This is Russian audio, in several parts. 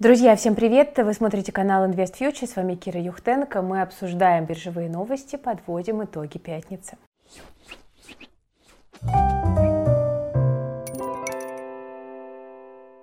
Друзья, всем привет! Вы смотрите канал Invest Future, с вами Кира Юхтенко. Мы обсуждаем биржевые новости, подводим итоги пятницы.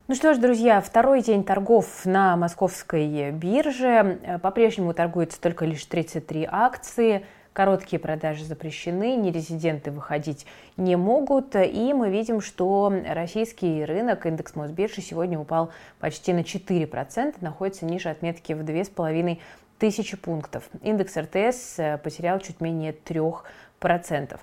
Ну что ж, друзья, второй день торгов на московской бирже. По-прежнему торгуется только лишь 33 акции. Короткие продажи запрещены, нерезиденты выходить не могут. И мы видим, что российский рынок, индекс Мосбиржи сегодня упал почти на 4%, находится ниже отметки в 2,5 тысячи пунктов. Индекс РТС э, потерял чуть менее 3%.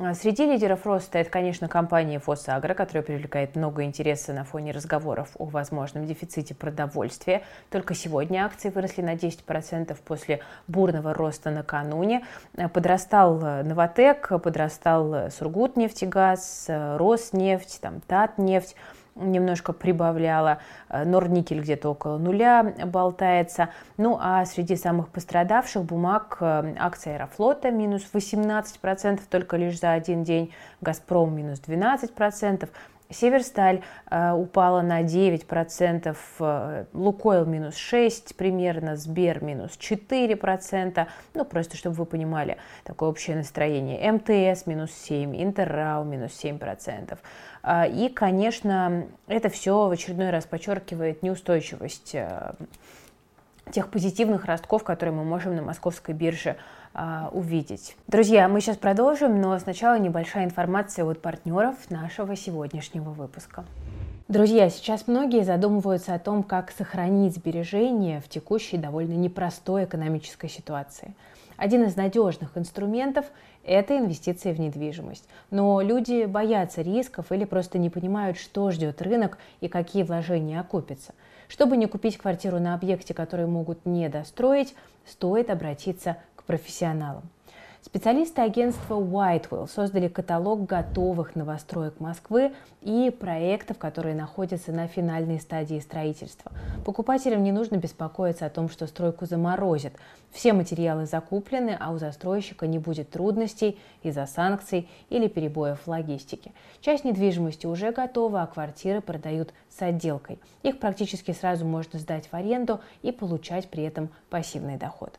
А, среди лидеров роста это, конечно, компания «Фосагро», которая привлекает много интереса на фоне разговоров о возможном дефиците продовольствия. Только сегодня акции выросли на 10% после бурного роста накануне. А, подрастал э, «Новотек», подрастал «Сургутнефтегаз», э, «Роснефть», там, «Татнефть» немножко прибавляла, э, Норникель где-то около нуля болтается. Ну а среди самых пострадавших бумаг э, акция Аэрофлота минус 18% только лишь за один день, Газпром минус 12%, Северсталь э, упала на 9%, э, Лукойл минус 6% примерно, Сбер минус 4%, ну просто чтобы вы понимали такое общее настроение. МТС минус 7%, Интеррау минус 7%. Э, и, конечно, это все в очередной раз подчеркивает неустойчивость тех позитивных ростков, которые мы можем на московской бирже а, увидеть. Друзья, мы сейчас продолжим, но сначала небольшая информация от партнеров нашего сегодняшнего выпуска. Друзья, сейчас многие задумываются о том, как сохранить сбережения в текущей довольно непростой экономической ситуации. Один из надежных инструментов – это инвестиции в недвижимость. Но люди боятся рисков или просто не понимают, что ждет рынок и какие вложения окупятся – чтобы не купить квартиру на объекте, который могут не достроить, стоит обратиться к профессионалам. Специалисты агентства Whitewell создали каталог готовых новостроек Москвы и проектов, которые находятся на финальной стадии строительства. Покупателям не нужно беспокоиться о том, что стройку заморозят. Все материалы закуплены, а у застройщика не будет трудностей из-за санкций или перебоев в логистике. Часть недвижимости уже готова, а квартиры продают с отделкой. Их практически сразу можно сдать в аренду и получать при этом пассивный доход.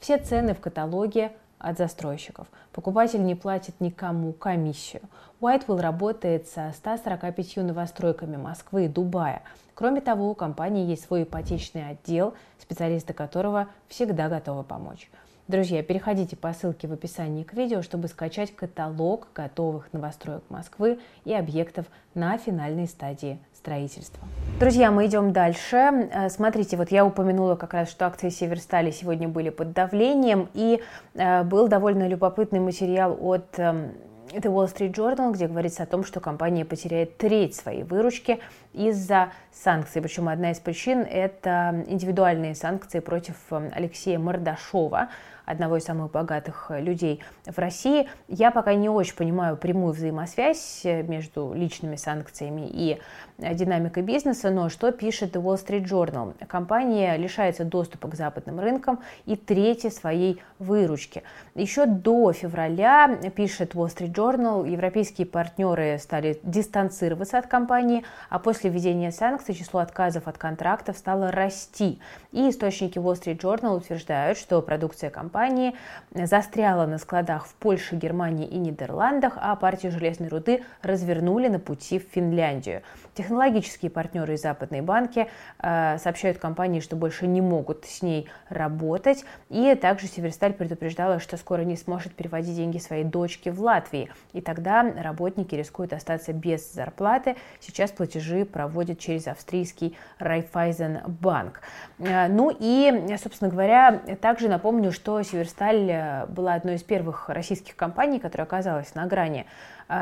Все цены в каталоге от застройщиков. Покупатель не платит никому комиссию. Whitewell работает со 145 новостройками Москвы и Дубая. Кроме того, у компании есть свой ипотечный отдел, специалисты которого всегда готовы помочь. Друзья, переходите по ссылке в описании к видео, чтобы скачать каталог готовых новостроек Москвы и объектов на финальной стадии строительства. Друзья, мы идем дальше. Э, смотрите, вот я упомянула как раз, что акции Северстали сегодня были под давлением, и э, был довольно любопытный материал от эм, The Wall Street Journal, где говорится о том, что компания потеряет треть своей выручки из-за санкций. Причем одна из причин – это индивидуальные санкции против эм, Алексея Мордашова, одного из самых богатых э, людей в России. Я пока не очень понимаю прямую взаимосвязь э, между личными санкциями и э, динамикой бизнеса, но что пишет The Wall Street Journal? Компания лишается доступа к западным рынкам и трети своей выручки. Еще до февраля, пишет Wall Street Journal, европейские партнеры стали дистанцироваться от компании, а после введения санкций число отказов от контрактов стало расти. И источники Wall Street Journal утверждают, что продукция компании компании застряла на складах в Польше, Германии и Нидерландах, а партию железной руды развернули на пути в Финляндию. Технологические партнеры и западные банки э, сообщают компании, что больше не могут с ней работать. И также Северсталь предупреждала, что скоро не сможет переводить деньги своей дочке в Латвии. И тогда работники рискуют остаться без зарплаты. Сейчас платежи проводят через австрийский Райфайзенбанк. Э, ну и, собственно говоря, также напомню, что Северсталь э, была одной из первых российских компаний, которая оказалась на грани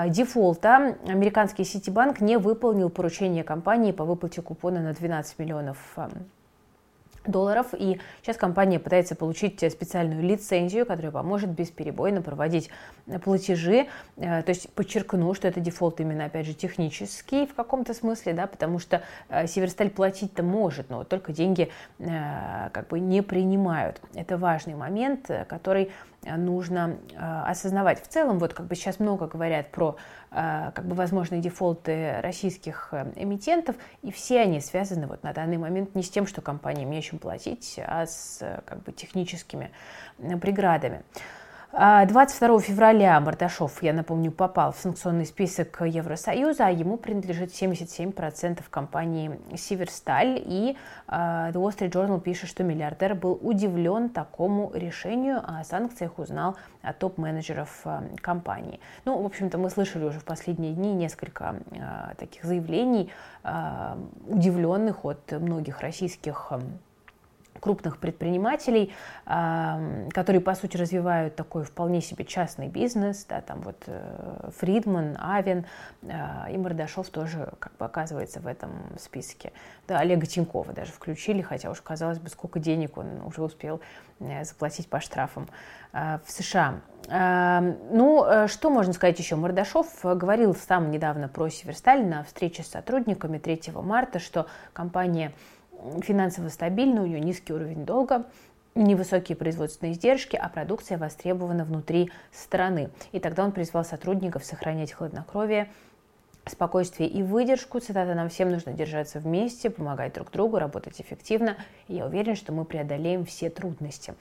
дефолта. Американский Ситибанк не выполнил поручение компании по выплате купона на 12 миллионов эм, долларов. И сейчас компания пытается получить специальную лицензию, которая поможет бесперебойно проводить платежи. Э, то есть подчеркну, что это дефолт именно, опять же, технический в каком-то смысле, да, потому что э, Северсталь платить-то может, но только деньги э, как бы не принимают. Это важный момент, который нужно осознавать. В целом, вот как бы сейчас много говорят про как бы возможные дефолты российских эмитентов, и все они связаны вот на данный момент не с тем, что компаниям нечем платить, а с как бы техническими преградами. 22 а, февраля Мордашов, я напомню, попал в санкционный список Евросоюза, а ему принадлежит 77% компании Северсталь. И uh, The Wall Street Journal пишет, что миллиардер был удивлен такому решению, а о санкциях узнал от топ-менеджеров uh, компании. Ну, в общем-то, мы слышали уже в последние дни несколько таких заявлений, удивленных от многих российских крупных предпринимателей, которые, по сути, развивают такой вполне себе частный бизнес, да, там вот э, Фридман, Авен э, и Мордашов тоже как бы оказывается в этом списке. Да, Олега Тинькова даже включили, хотя уж казалось бы, сколько денег он уже успел э, заплатить по штрафам в США. Ну, что можно сказать еще? Мордашов говорил сам недавно про Северсталь на встрече с сотрудниками 3 марта, что компания финансово стабильна, у нее низкий уровень долга, невысокие производственные издержки, а продукция востребована внутри страны. И тогда он призвал сотрудников сохранять хладнокровие, спокойствие и выдержку. Цитата, нам всем нужно держаться вместе, помогать друг другу, работать эффективно. И я уверен, что мы преодолеем все трудности.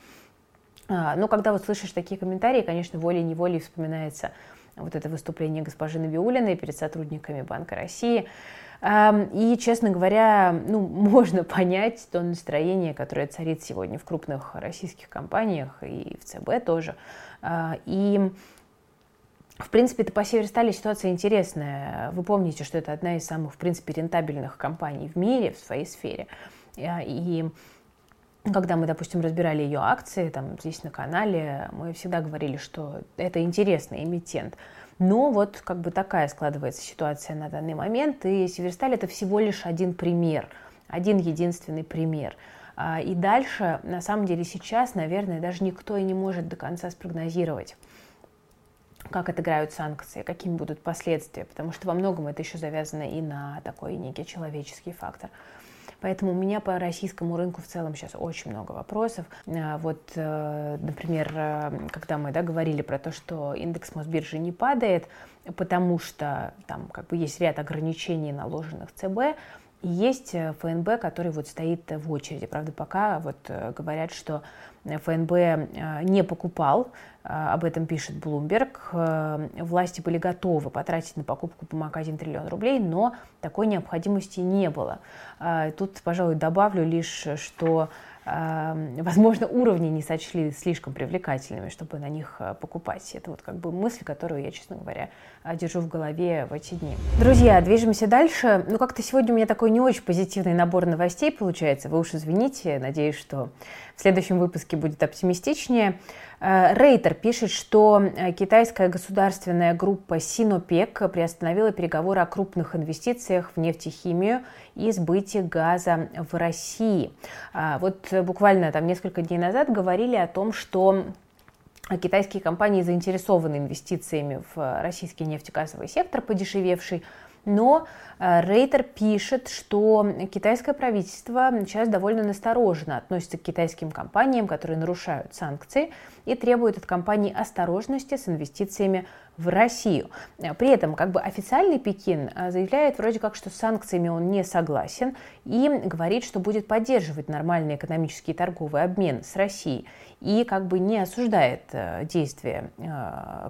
А, но когда вот слышишь такие комментарии, конечно, волей-неволей вспоминается вот это выступление госпожи Набиулиной перед сотрудниками Банка России, и, честно говоря, ну, можно понять то настроение, которое царит сегодня в крупных российских компаниях и в ЦБ тоже. А, и в принципе, это по Северстали ситуация интересная. Вы помните, что это одна из самых, в принципе, рентабельных компаний в мире в своей сфере. А, и когда мы, допустим, разбирали ее акции там здесь на канале, мы всегда говорили, что это интересный эмитент. Но вот как бы такая складывается ситуация на данный момент, и Северсталь это всего лишь один пример, один единственный пример. А, и дальше, на самом деле сейчас, наверное, даже никто и не может до конца спрогнозировать, как отыграют санкции, какими будут последствия, потому что во многом это еще завязано и на такой некий человеческий фактор. Поэтому у меня по российскому рынку в целом сейчас очень много вопросов. А, вот, э, например, э, когда мы да, говорили про то, что индекс Мосбиржи не падает, потому что там как бы есть ряд ограничений, наложенных ЦБ, есть э, ФНБ, который вот стоит в очереди. Правда, пока вот говорят, что ФНБ не покупал а, об этом пишет Bloomberg. Э, власти были готовы потратить на покупку бумаг 1 триллион рублей, но такой необходимости не было. Тут, пожалуй, добавлю лишь, что возможно, уровни не сочли слишком привлекательными, чтобы на них э, покупать. Это вот как бы мысль, которую я, честно говоря, э, держу в голове в эти дни. Друзья, движемся дальше. Ну, как-то сегодня у меня такой не очень позитивный набор новостей получается. Вы уж извините, надеюсь, что в следующем выпуске будет оптимистичнее. Э, Рейтер пишет, что китайская государственная группа Синопек приостановила переговоры о крупных инвестициях в нефтехимию и сбытие газа в России. А, вот буквально там несколько дней назад говорили о том, что китайские компании заинтересованы инвестициями в российский нефтегазовый сектор, подешевевший, но э, Рейтер пишет, что китайское правительство сейчас довольно настороженно относится к китайским компаниям, которые нарушают санкции, и требует от компаний осторожности с инвестициями в Россию. При этом как бы официальный Пекин э, заявляет вроде как, что с санкциями он не согласен и говорит, что будет поддерживать нормальный экономический и торговый обмен с Россией и как бы не осуждает э, действия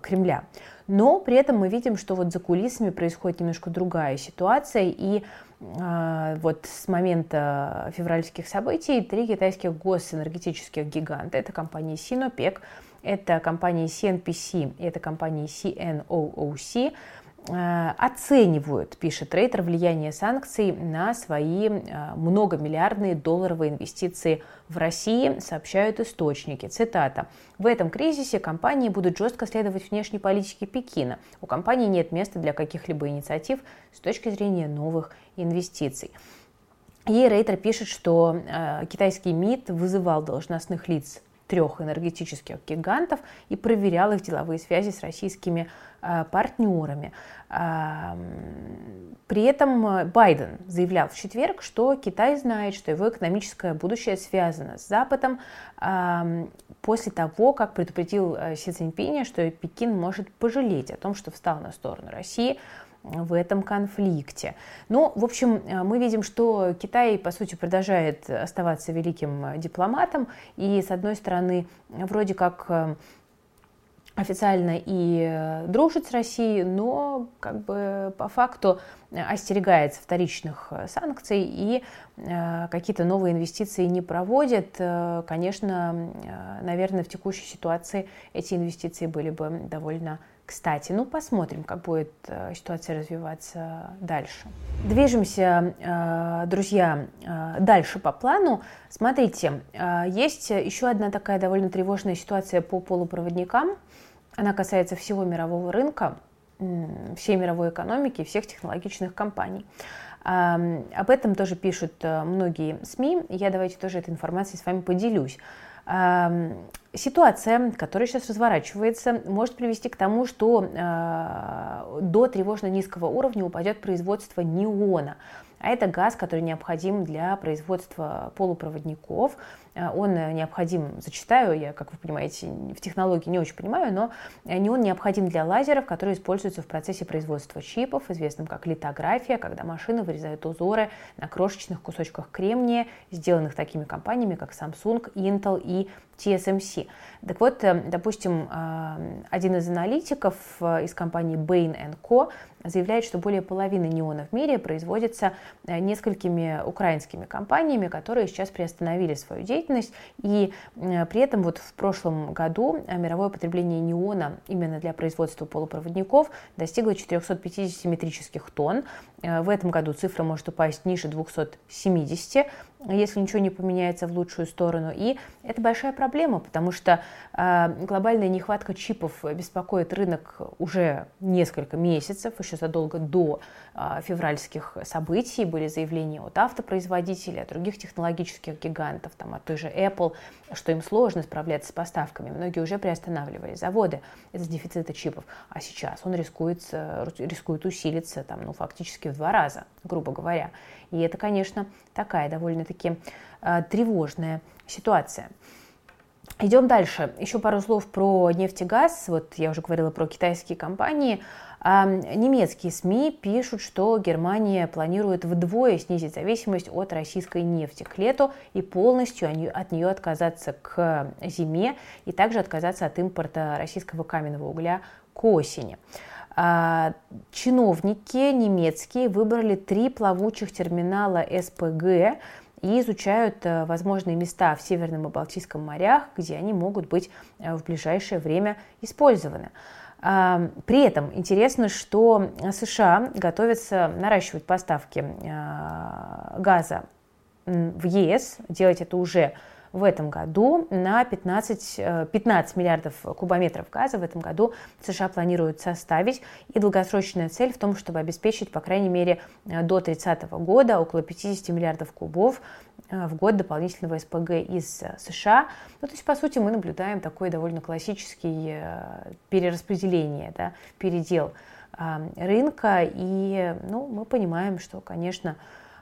Кремля. Но при этом мы видим, что вот за кулисами происходит немножко другая ситуация, и э, вот с момента февральских событий три китайских госэнергетических гиганта, это компания Sinopec, это компания CNPC и это компания CNOOC, оценивают, пишет Рейтер, влияние санкций на свои э, многомиллиардные долларовые инвестиции в России, сообщают источники. Цитата. В этом кризисе компании будут жестко следовать внешней политике Пекина. У компании нет места для каких-либо инициатив с точки зрения новых инвестиций. И Рейтер пишет, что э, китайский МИД вызывал должностных лиц трех энергетических гигантов и проверял их деловые связи с российскими э, партнерами. При этом э, Байден заявлял в четверг, что Китай знает, что его экономическое будущее связано с Западом. после того, как предупредил э, Си Цзиньпиня, что Пекин может пожалеть о том, что встал на сторону России в этом конфликте. Ну, в общем, э, мы видим, что Китай, по сути, продолжает оставаться великим дипломатом, и, с одной стороны, вроде как официально и дружит с Россией, но как бы по факту остерегается вторичных санкций и э, какие-то новые инвестиции не проводит. Э, конечно, э, наверное, в текущей ситуации эти инвестиции были бы довольно кстати. Ну, посмотрим, как будет ситуация развиваться дальше. Движемся, друзья, дальше по плану. Смотрите, есть еще одна такая довольно тревожная ситуация по полупроводникам. Она касается всего мирового рынка, всей мировой экономики, всех технологичных компаний. Об этом тоже пишут э, многие СМИ. Я давайте тоже этой информацией с вами поделюсь. Ситуация, которая сейчас разворачивается, может привести к тому, что э, до тревожно низкого уровня упадет производство неона. А это газ, который необходим для производства полупроводников. Э, он необходим, зачитаю, я, как вы понимаете, в технологии не очень понимаю, но не он необходим для лазеров, которые используются в процессе производства чипов, известным как литография, когда машины вырезают узоры на крошечных кусочках кремния, сделанных такими компаниями, как Samsung, Intel и TSMC. Так вот, э, допустим, э, один из аналитиков э, из компании Bain Co. заявляет, что более половины неона в мире производится несколькими украинскими компаниями, которые сейчас приостановили свою деятельность. И при этом вот в прошлом году мировое потребление неона именно для производства полупроводников достигло 450 метрических тонн. В этом году цифра может упасть ниже 270 если ничего не поменяется в лучшую сторону. И это большая проблема, потому что э, глобальная нехватка чипов беспокоит рынок уже несколько месяцев, еще задолго до э, февральских событий. Были заявления от автопроизводителей, от других технологических гигантов, там, от той же Apple, что им сложно справляться с поставками. Многие уже приостанавливали заводы из-за дефицита чипов. А сейчас он рискует, рискует усилиться там, ну, фактически в два раза, грубо говоря. И это, конечно, такая довольно-таки э, тревожная ситуация. Идем дальше. Еще пару слов про нефть и газ. Вот я уже говорила про китайские компании. А немецкие СМИ пишут, что Германия планирует вдвое снизить зависимость от российской нефти к лету и полностью от нее отказаться к зиме и также отказаться от импорта российского каменного угля к осени. А, чиновники немецкие выбрали три плавучих терминала СПГ и изучают э, возможные места в Северном и Балтийском морях, где они могут быть э, в ближайшее время использованы. А, при этом интересно, что США готовятся наращивать поставки э, газа в ЕС, делать это уже в этом году на 15, 15 э, миллиардов кубометров газа в этом году США планируют составить. И долгосрочная цель в том, чтобы обеспечить, по крайней мере, э, до 30 года около 50 миллиардов кубов э, в год дополнительного СПГ из США. Ну, то есть, по сути, мы наблюдаем такой довольно классический перераспределение, да, передел рынка. И ну, мы понимаем, что, конечно,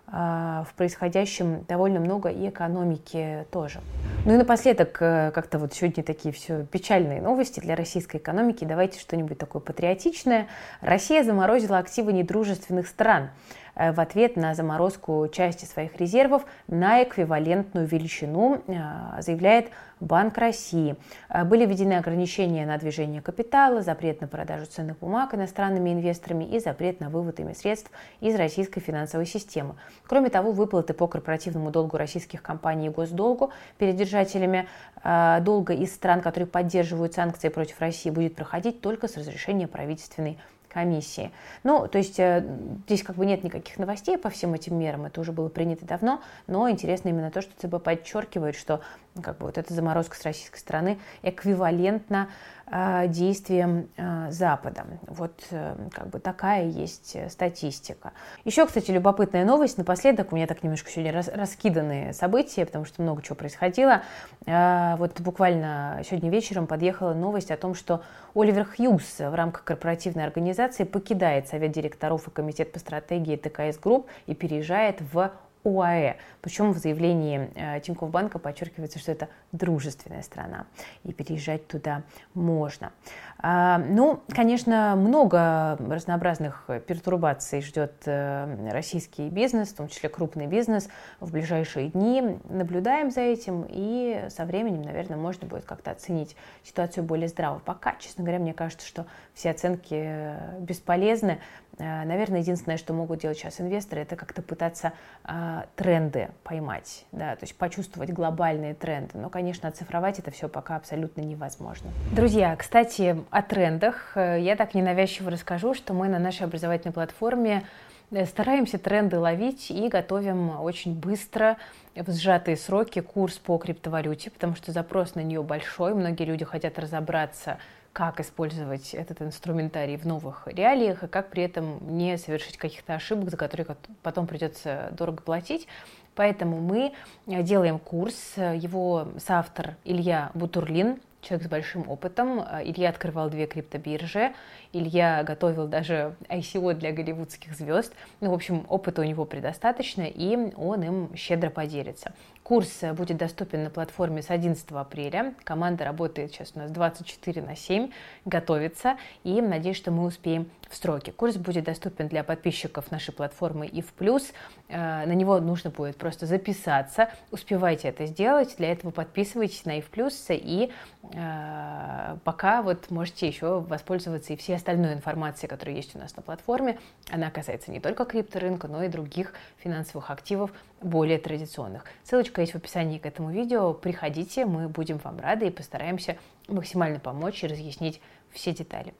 в происходящем довольно много и экономики тоже. Ну и напоследок, э, как-то вот сегодня такие все печальные новости для российской экономики. Давайте что-нибудь такое патриотичное. Россия заморозила активы недружественных стран. Э, в ответ на заморозку части своих резервов на эквивалентную величину, э, заявляет Банк России. Э, были введены ограничения на движение капитала, запрет на продажу ценных бумаг иностранными инвесторами и запрет на вывод ими средств из российской финансовой системы. Кроме того, выплаты по корпоративному долгу российских компаний и госдолгу перед держателями долга из стран, которые поддерживают санкции против России, будет проходить только с разрешения правительственной комиссии. Ну, то есть э, здесь как бы нет никаких новостей по всем этим мерам, это уже было принято давно, но интересно именно то, что ЦБ подчеркивает, что как бы вот эта заморозка с российской стороны эквивалентна действиям э, Запада. Вот э, как бы такая есть статистика. Еще, кстати, любопытная новость. Напоследок у меня так немножко сегодня рас, раскиданные события, потому что много чего происходило. Э, вот буквально сегодня вечером подъехала новость о том, что Оливер Хьюз в рамках корпоративной организации покидает Совет директоров и Комитет по стратегии TCS Group и переезжает в ОАЭ. Причем в заявлении э, Тинькофф банка подчеркивается, что это дружественная страна, и переезжать туда можно. А, ну, конечно, много разнообразных пертурбаций ждет э, российский бизнес, в том числе крупный бизнес, в ближайшие дни. Наблюдаем за этим, и со временем, наверное, можно будет как-то оценить ситуацию более здраво. Пока, честно говоря, мне кажется, что все оценки бесполезны. Э, наверное, единственное, что могут делать сейчас инвесторы, это как-то пытаться э, тренды поймать, да, то есть почувствовать глобальные тренды. Но, конечно, оцифровать это все пока абсолютно невозможно. Друзья, кстати, о трендах э, я так ненавязчиво расскажу, что мы на нашей образовательной платформе э, стараемся тренды ловить и готовим очень быстро в сжатые сроки курс по криптовалюте, потому что запрос на нее большой, многие люди хотят разобраться как использовать этот инструментарий в новых реалиях и как при этом не совершить каких-то ошибок, за которые потом придется дорого платить. Поэтому мы делаем курс. Его соавтор Илья Бутурлин, человек с большим опытом. Илья открывал две криптобиржи. Илья готовил даже ICO для голливудских звезд. Ну, в общем, опыта у него предостаточно, и он им щедро поделится. Курс будет доступен на платформе с 11 апреля. Команда работает сейчас у нас 24 на 7, готовится, и надеюсь, что мы успеем в сроки. Курс будет доступен для подписчиков нашей платформы и в плюс. Э, на него нужно будет просто записаться. Успевайте это сделать. Для этого подписывайтесь на и в плюс и э, пока вот можете еще воспользоваться и всей остальной информацией, которая есть у нас на платформе. Она касается не только крипторынка, но и других финансовых активов более традиционных. Ссылочка есть в описании к этому видео. Приходите, мы будем вам рады и постараемся максимально помочь и разъяснить все детали.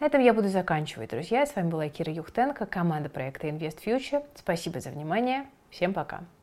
На этом я буду заканчивать, друзья. С вами была Кира Юхтенко, команда проекта Invest Future. Спасибо за внимание. Всем пока.